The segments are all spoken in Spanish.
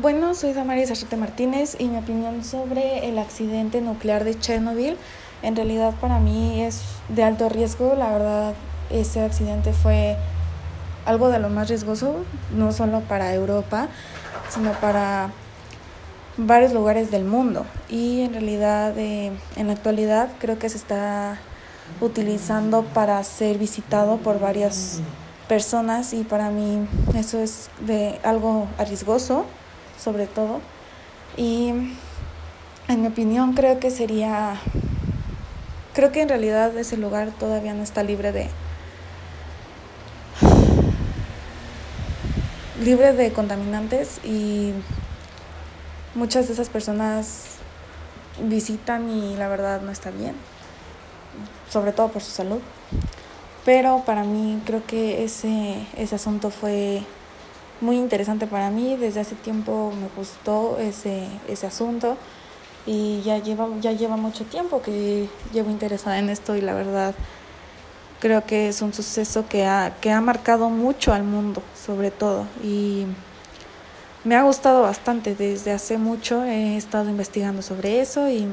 Bueno, soy Damaris Arrete Martínez y mi opinión sobre el accidente nuclear de Chernobyl en realidad para mí es de alto riesgo. La verdad, ese accidente fue algo de lo más riesgoso, no solo para Europa, sino para varios lugares del mundo. Y en realidad, eh, en la actualidad, creo que se está utilizando para ser visitado por varias personas y para mí eso es de algo arriesgoso sobre todo. Y en mi opinión creo que sería, creo que en realidad ese lugar todavía no está libre de, libre de contaminantes y muchas de esas personas visitan y la verdad no está bien, sobre todo por su salud. Pero para mí creo que ese, ese asunto fue muy interesante para mí. Desde hace tiempo me gustó ese, ese asunto y ya lleva, ya lleva mucho tiempo que llevo interesada en esto y la verdad creo que es un suceso que ha, que ha marcado mucho al mundo, sobre todo. Y me ha gustado bastante. Desde hace mucho he estado investigando sobre eso y,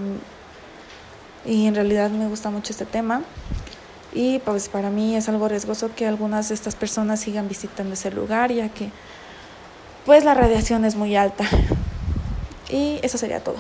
y en realidad me gusta mucho este tema. Y pues para mí es algo riesgoso que algunas de estas personas sigan visitando ese lugar, ya que pues la radiación es muy alta. Y eso sería todo.